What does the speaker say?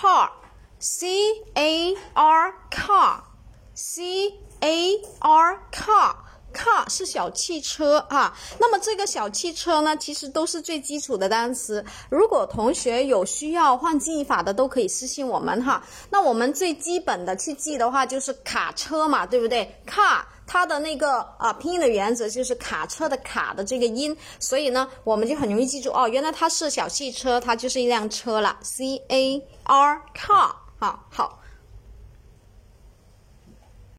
car，c a r car，c a r car。car 是小汽车啊，那么这个小汽车呢，其实都是最基础的单词。如果同学有需要换记忆法的，都可以私信我们哈。那我们最基本的去记的话，就是卡车嘛，对不对？car 它的那个啊拼音的原则就是卡车的卡的这个音，所以呢，我们就很容易记住哦，原来它是小汽车，它就是一辆车了。c a r car 啊，好。